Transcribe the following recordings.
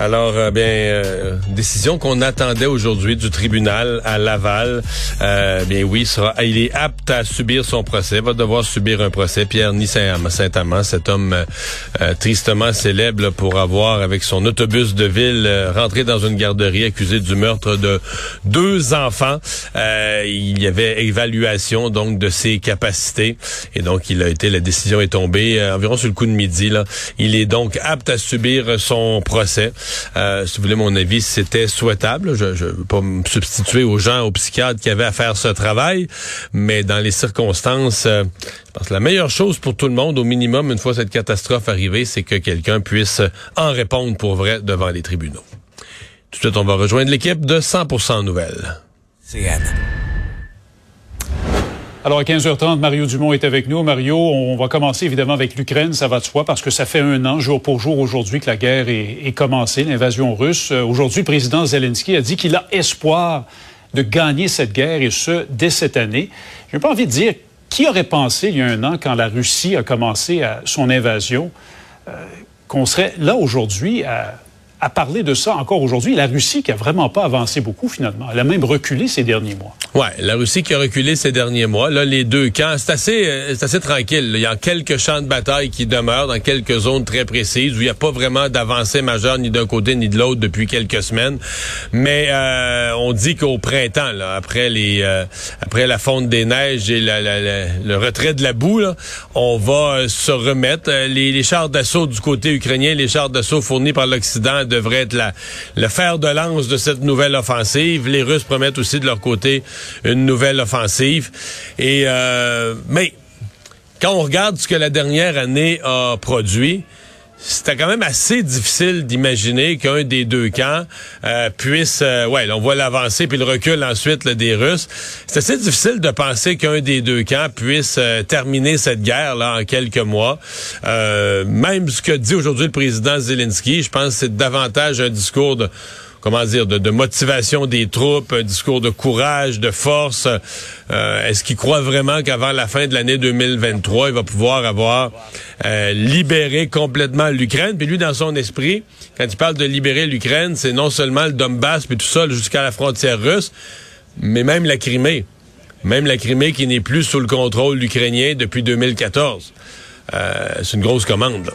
Alors, euh, bien, euh, décision qu'on attendait aujourd'hui du tribunal à Laval. Euh, bien oui, sera, il est apte à subir son procès, va devoir subir un procès. Pierre Ni Saint-Amand, cet homme tristement célèbre pour avoir, avec son autobus de ville, rentré dans une garderie accusé du meurtre de deux enfants. il y avait évaluation donc de ses capacités et donc il a été, la décision est tombée environ sur le coup de midi. Il est donc apte à subir son procès. Euh, si vous voulez mon avis, c'était souhaitable. Je ne veux pas me substituer aux gens, aux psychiatres qui avaient à faire ce travail, mais dans les circonstances, euh, je pense que la meilleure chose pour tout le monde, au minimum, une fois cette catastrophe arrivée, c'est que quelqu'un puisse en répondre pour vrai devant les tribunaux. Tout de suite, on va rejoindre l'équipe de 100% Nouvelles. CN. Alors, à 15h30, Mario Dumont est avec nous. Mario, on va commencer évidemment avec l'Ukraine, ça va de soi, parce que ça fait un an, jour pour jour, aujourd'hui, que la guerre est, commencée, l'invasion russe. Euh, aujourd'hui, le président Zelensky a dit qu'il a espoir de gagner cette guerre, et ce, dès cette année. Je n'ai pas envie de dire qui aurait pensé, il y a un an, quand la Russie a commencé son invasion, euh, qu'on serait là aujourd'hui à à parler de ça encore aujourd'hui. La Russie qui a vraiment pas avancé beaucoup finalement. Elle a même reculé ces derniers mois. Ouais, la Russie qui a reculé ces derniers mois. Là, les deux camps, c'est assez, euh, c'est assez tranquille. Il y a quelques champs de bataille qui demeurent dans quelques zones très précises où il n'y a pas vraiment d'avancée majeure ni d'un côté ni de l'autre depuis quelques semaines. Mais euh, on dit qu'au printemps, là, après les, euh, après la fonte des neiges et le retrait de la boue, là, on va se remettre. Les, les chars d'assaut du côté ukrainien, les chars d'assaut fournis par l'Occident devrait être la, le fer de lance de cette nouvelle offensive. Les Russes promettent aussi de leur côté une nouvelle offensive. Et euh, mais quand on regarde ce que la dernière année a produit, c'était quand même assez difficile d'imaginer qu'un des deux camps euh, puisse, euh, ouais, on voit l'avancée puis le recul ensuite des Russes. C'est assez difficile de penser qu'un des deux camps puisse euh, terminer cette guerre là en quelques mois. même ce que dit aujourd'hui le président Zelensky, je pense que c'est davantage un discours de comment dire, de, motivation des troupes, un discours de courage, de force. Euh, est-ce qu'il croit vraiment qu'avant la fin de l'année 2023, il va pouvoir avoir euh, libéré complètement l'Ukraine? Puis lui, dans son esprit, quand il parle de libérer l'Ukraine, c'est non seulement le Donbass, puis tout ça jusqu'à la frontière russe, mais même la Crimée. Même la Crimée qui n'est plus sous le contrôle ukrainien depuis 2014. Euh, c'est une grosse commande. Là.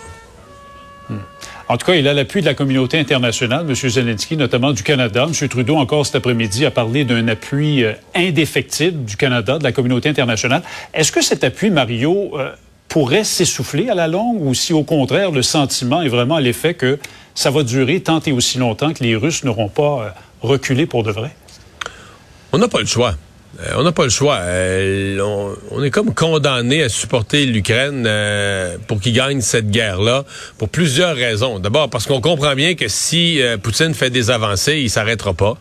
En tout cas, il a l'appui de la communauté internationale, M. Zelensky, notamment du Canada. M. Trudeau, encore cet après-midi, a parlé d'un appui euh, indéfectible du Canada, de la communauté internationale. Est-ce que cet appui, Mario, euh, pourrait s'essouffler à la longue ou si, au contraire, le sentiment est vraiment l'effet que ça va durer tant et aussi longtemps que les Russes n'auront pas euh, reculé pour de vrai? On n'a pas le choix. Euh, on n'a pas le choix. Euh, on, est comme condamné à supporter l'Ukraine euh, pour qu'il gagne cette guerre-là pour plusieurs raisons. D'abord parce qu'on comprend bien que si Poutine fait des avancées, il s'arrêtera pas.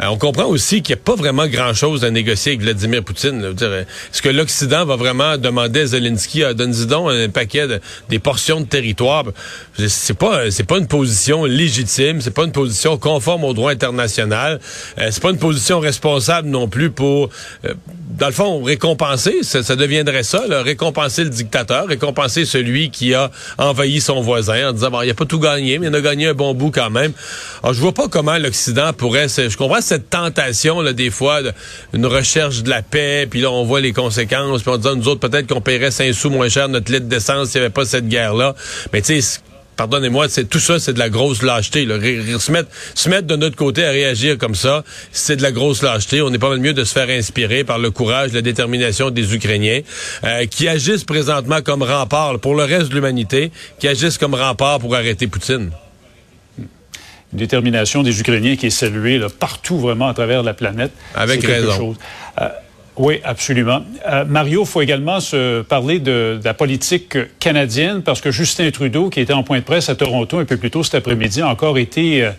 on comprend aussi qu'il n'y a pas vraiment grand-chose à négocier avec Vladimir Poutine. Est-ce que l'Occident va vraiment demander à Zelensky à donner donc un paquet de, des portions de territoire? C'est pas c'est pas une position légitime, c'est pas une position conforme au droit international, c'est pas une position responsable non plus pour euh, dans le fond, récompenser, ça, deviendrait ça, récompenser le dictateur, récompenser celui qui a envahi son voisin en disant, bon, il n'a pas tout gagné, mais il a gagné un bon bout quand même. Alors, je vois pas comment l'Occident pourrait, je comprends cette tentation, là, des fois, une recherche de la paix, puis là, on voit les conséquences, puis on dit, nous autres, peut-être qu'on paierait 5 sous moins cher notre litre d'essence s'il n'y avait pas cette guerre-là. Mais tu sais, pardonnez-moi, c'est tout ça, c'est de la grosse lâcheté. Là. Se, mettre, se mettre de notre côté à réagir comme ça, c'est de la grosse lâcheté. On n'est pas mal mieux de se faire inspirer par le courage, la détermination des Ukrainiens, euh, qui agissent présentement comme rempart pour le reste de l'humanité, qui agissent comme rempart pour arrêter Poutine. Une détermination des Ukrainiens qui est saluée là, partout vraiment à travers la planète. Avec raison. Chose. Euh, oui, absolument. Euh, Mario, il faut également se parler de, la politique canadienne parce que Justin Trudeau, qui était en point de presse à Toronto un peu plus tôt cet après-midi, a encore été euh,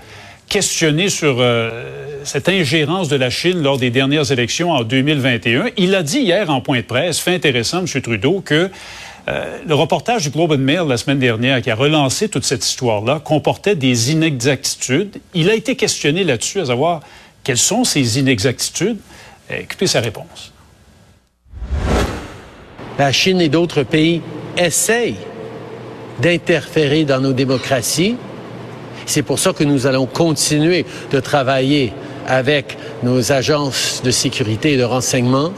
questionné sur euh, cette ingérence de la Chine lors des dernières élections en 2021. Il a dit hier en point de presse, fait intéressant, M. Trudeau, que le reportage du Globe and Mail la semaine dernière, qui a relancé toute cette histoire-là, comportait des inexactitudes. Il a été questionné là-dessus, à savoir quelles sont ces inexactitudes. Écoutez sa réponse. La Chine et d'autres pays essayent d'interférer dans nos démocraties. C'est pour ça que nous allons continuer de travailler avec nos agences de sécurité et de renseignement.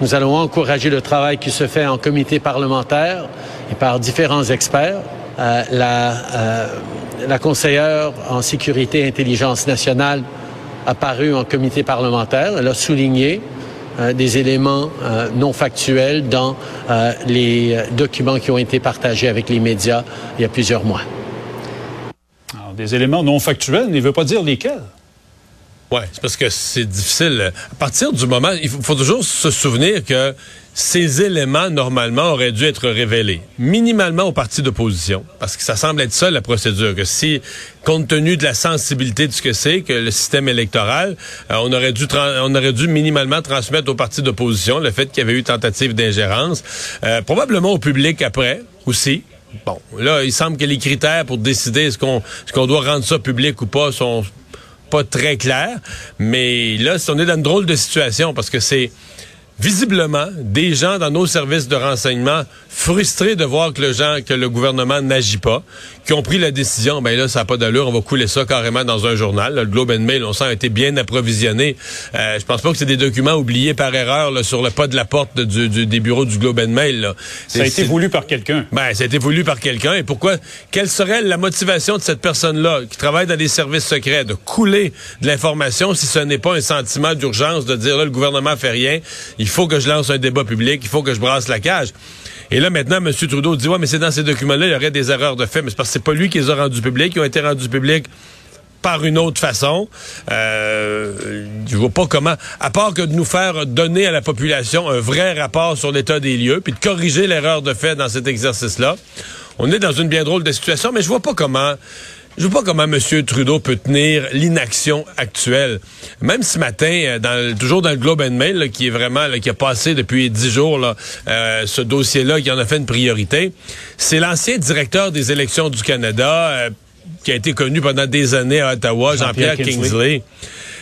Nous allons encourager le travail qui se fait en comité parlementaire et par différents experts. Euh, la, euh, la conseillère en sécurité et intelligence nationale apparu en comité parlementaire. Elle a souligné euh, des éléments euh, non factuels dans euh, les documents qui ont été partagés avec les médias il y a plusieurs mois. Alors, des éléments non factuels, ne veut pas dire lesquels. Oui, c'est parce que c'est difficile. À partir du moment, il faut toujours se souvenir que ces éléments, normalement, auraient dû être révélés, minimalement au parti d'opposition, parce que ça semble être ça la procédure, que si, compte tenu de la sensibilité de ce que c'est, que le système électoral, euh, on aurait dû on aurait dû minimalement transmettre au parti d'opposition le fait qu'il y avait eu tentative d'ingérence, euh, probablement au public après aussi. Bon, là, il semble que les critères pour décider est-ce qu'on ce qu'on doit rendre ça public ou pas sont pas très clairs, mais là, on est dans une drôle de situation parce que c'est visiblement des gens dans nos services de renseignement frustrés de voir que le gens, que le gouvernement n'agit pas, qui ont pris la décision, ben là, ça n'a pas d'allure, on va couler ça carrément dans un journal. le Globe and Mail, on sent, a été bien approvisionné. Euh, je pense pas que c'est des documents oubliés par erreur là, sur le pas de la porte du, des bureaux du Globe and Mail. Là. Ça a été voulu par quelqu'un. Ben, ça a été voulu par quelqu'un. Et pourquoi? Quelle serait la motivation de cette personne-là qui travaille dans des services secrets de couler de l'information si ce n'est pas un sentiment d'urgence de dire là, le gouvernement fait rien, il faut que je lance un débat public, il faut que je brasse la cage. Et là, maintenant, M. Trudeau dit, ouais, mais c'est dans ces documents-là, il y aurait des erreurs de fait. Mais c'est parce que c'est pas lui qui les a rendus publics. Ils ont été rendus publics par une autre façon. Euh, je vois pas comment, à part que de nous faire donner à la population un vrai rapport sur l'état des lieux, puis de corriger l'erreur de fait dans cet exercice-là. On est dans une bien drôle de situation, mais je vois pas comment je vois pas comment M. Trudeau peut tenir l'inaction actuelle. Même ce matin, euh, dans, toujours dans le Globe and Mail, qui est vraiment, qui a passé depuis dix jours, là, euh, ce dossier-là, qui en a fait une priorité, c'est l'ancien directeur des élections du Canada, euh, qui a été connu pendant des années à Ottawa, Jean-Pierre Kingsley.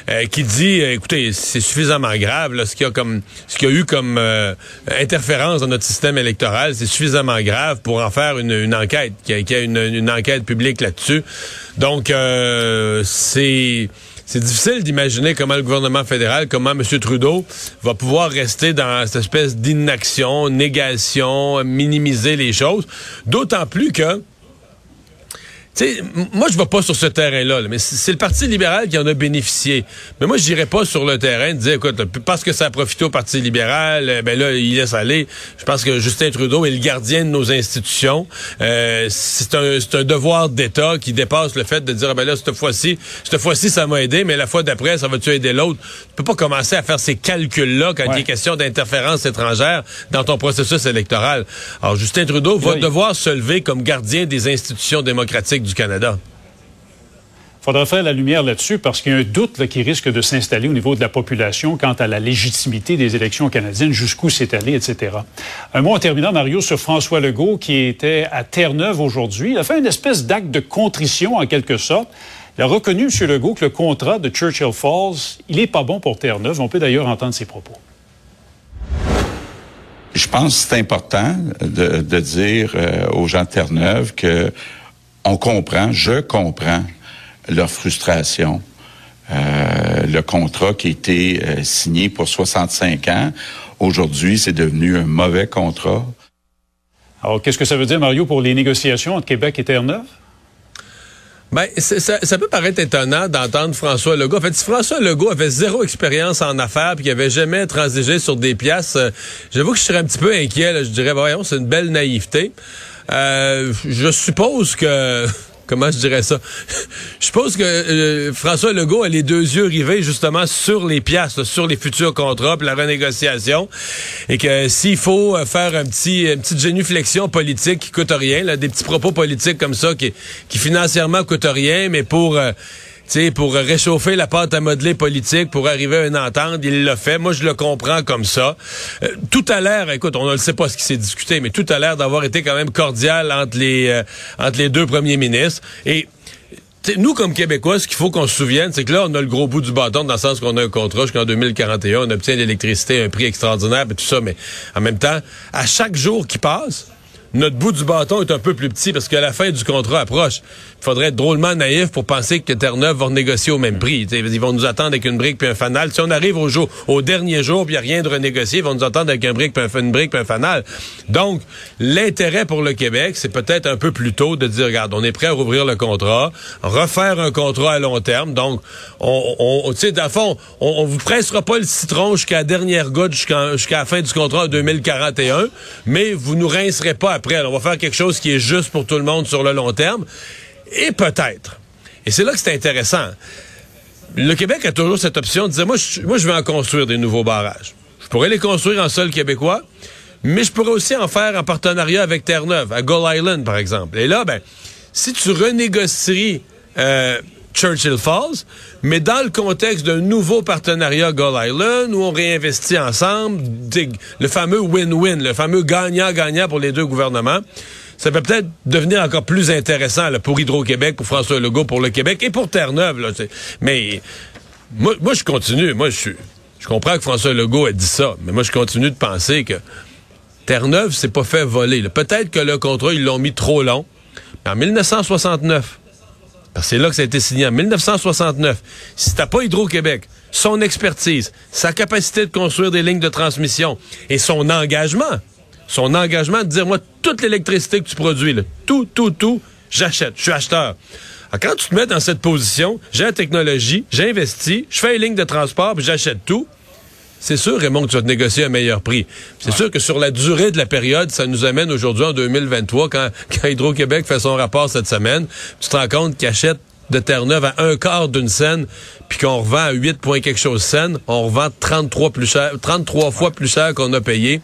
Euh, qui dit, euh, écoutez, c'est suffisamment grave, ce qu'il y a eu comme euh, interférence dans notre système électoral, c'est suffisamment grave pour en faire une, enquête, qu'il y ait, une, enquête publique là-dessus. Donc, c'est difficile d'imaginer comment le gouvernement fédéral, comment M. Trudeau va pouvoir rester dans cette espèce d'inaction, négation, minimiser les choses. D'autant plus que moi, je vais pas sur ce terrain-là, mais c'est le Parti libéral qui en a bénéficié. Mais moi, je n'irai pas sur le terrain de dire, écoute, parce que ça a profité au Parti libéral, euh, ben là, il laisse aller. Je pense que Justin Trudeau est le gardien de nos institutions. Euh, c'est un, un, devoir d'État qui dépasse le fait de dire, ah, ben là, cette fois-ci, cette fois-ci, ça m'a aidé, mais la fois d'après, ça va-tu aider l'autre? Tu peux pas commencer à faire ces calculs-là quand il est question d'interférence étrangère dans ton processus électoral. Alors, Justin Trudeau va devoir se lever comme gardien des institutions démocratiques du Canada. Il faudra faire la lumière là-dessus parce qu'il y a un doute qui risque de s'installer au niveau de la population quant à la légitimité des élections canadiennes, jusqu'où c'est allé, etc. Un mot en terminant, Mario, sur François Legault qui était à Terre-Neuve aujourd'hui. Il a fait une espèce d'acte de contrition en quelque sorte. Il a reconnu, M. Legault, que le contrat de Churchill Falls, il n'est pas bon pour Terre-Neuve. On peut d'ailleurs entendre ses propos. Je pense que c'est important de, dire euh, aux gens de Terre-Neuve que on comprend, je comprends leur frustration. Euh, le contrat qui a été euh, signé pour 65 ans, aujourd'hui, c'est devenu un mauvais contrat. Alors, qu'est-ce que ça veut dire, Mario, pour les négociations entre Québec et Terre-Neuve? Ben, ça, ça, peut paraître étonnant d'entendre François Legault. En fait, si François Legault avait zéro expérience en affaires puis qu'il avait jamais transigé sur des pièces, euh, j'avoue que je serais un petit peu inquiet. Là. Je dirais, voyons, c'est une belle naïveté. Euh, je suppose que comment je dirais ça? je suppose que euh, François Legault a les deux yeux rivés justement sur les pièces, sur les futurs contrats, puis la renégociation, et que s'il faut euh, faire un petit, une petite génuflexion politique qui coûte rien, là, des petits propos politiques comme ça qui, qui financièrement coûtent rien, mais pour euh, pour réchauffer la pâte à modeler politique, pour arriver à une entente, il l'a fait. Moi, je le comprends comme ça. Euh, tout a l'air, écoute, on ne sait pas ce qui s'est discuté, mais tout a l'air d'avoir été quand même cordial entre les, euh, entre les deux premiers ministres. Et nous, comme Québécois, ce qu'il faut qu'on se souvienne, c'est que là, on a le gros bout du bâton dans le sens qu'on a un contrat jusqu'en 2041, on obtient l'électricité à un prix extraordinaire et tout ça, mais en même temps, à chaque jour qui passe, notre bout du bâton est un peu plus petit parce que la fin du contrat approche. Il faudrait être drôlement naïf pour penser que Terre-Neuve va renégocier au même prix. ils vont nous attendre avec une brique puis un fanal. Si on arrive au jour, au dernier jour puis il n'y a rien de renégocier, ils vont nous attendre avec un brique puis une brique puis un fanal. Donc, l'intérêt pour le Québec, c'est peut-être un peu plus tôt de dire, regarde, on est prêt à rouvrir le contrat, refaire un contrat à long terme. Donc, on, on tu sais, dans fond, on, on vous pressera pas le citron jusqu'à la dernière goutte, jusqu'à la fin du contrat en 2041, mais vous nous rincerez pas après. on va faire quelque chose qui est juste pour tout le monde sur le long terme. Et peut-être, et c'est là que c'est intéressant, le Québec a toujours cette option de dire, moi je, moi, je vais en construire des nouveaux barrages. Je pourrais les construire en sol québécois, mais je pourrais aussi en faire en partenariat avec Terre-Neuve, à Gull Island, par exemple. Et là, ben, si tu renégocies euh, Churchill Falls, mais dans le contexte d'un nouveau partenariat Gull Island où on réinvestit ensemble, le fameux win-win, le fameux gagnant-gagnant pour les deux gouvernements, ça peut peut-être devenir encore plus intéressant pour Hydro-Québec, pour François Legault, pour le Québec et pour Terre-Neuve. Mais moi, je continue. Moi, je comprends que François Legault ait dit ça, mais moi, je continue de penser que Terre-Neuve s'est pas fait voler. Peut-être que le contrat, ils l'ont mis trop long. Mais en 1969, parce que c'est là que ça a été signé en 1969. Si t'as pas Hydro-Québec, son expertise, sa capacité de construire des lignes de transmission et son engagement, son engagement de dire, moi, toute l'électricité que tu produis, tout, tout, tout, j'achète, je suis acheteur. Alors, quand tu te mets dans cette position, j'ai la technologie, j'investis, je fais une ligne de transport, puis j'achète tout, c'est sûr, Raymond, que tu vas te négocier un meilleur prix. C'est sûr que sur la durée de la période, ça nous amène aujourd'hui en 2023, quand, quand Hydro-Québec fait son rapport cette semaine, tu te rends compte qu'il achète de Terre-Neuve à un quart d'une scène, puis qu'on revend à 8 points quelque chose scène, on revend 33 plus cher, 33 fois plus cher qu'on a payé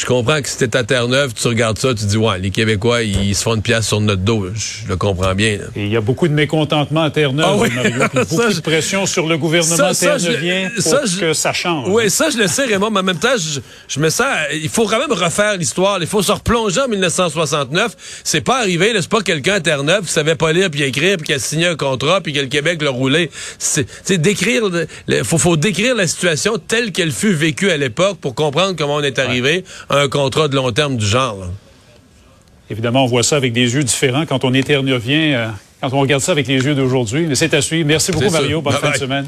je comprends que si t'es à Terre-Neuve, tu regardes ça, tu dis, ouais, les Québécois, ils se font une pièce sur notre dos. Je le comprends bien. Et il y a beaucoup de mécontentement à Terre-Neuve, ah Mario, beaucoup de pression sur le gouvernement terre-neuvien pour ça, que ça change. Oui, ça, je le sais, Raymond, mais en même temps, je, me sens, il faut quand même refaire l'histoire. Il faut se replonger en 1969. C'est pas arrivé, c'est pas quelqu'un à Terre-Neuve qui savait pas lire puis écrire puis qui a signé un contrat puis que le Québec l'a roulé. C'est décrire, faut, faut décrire la situation telle qu'elle fut vécue à l'époque pour comprendre comment on est arrivé un contrat de long terme du genre. Évidemment, on voit ça avec des yeux différents quand on est éternovien, euh, quand on regarde ça avec les yeux d'aujourd'hui. Mais c'est à suivre. Merci beaucoup, Mario. Bonne fin de semaine.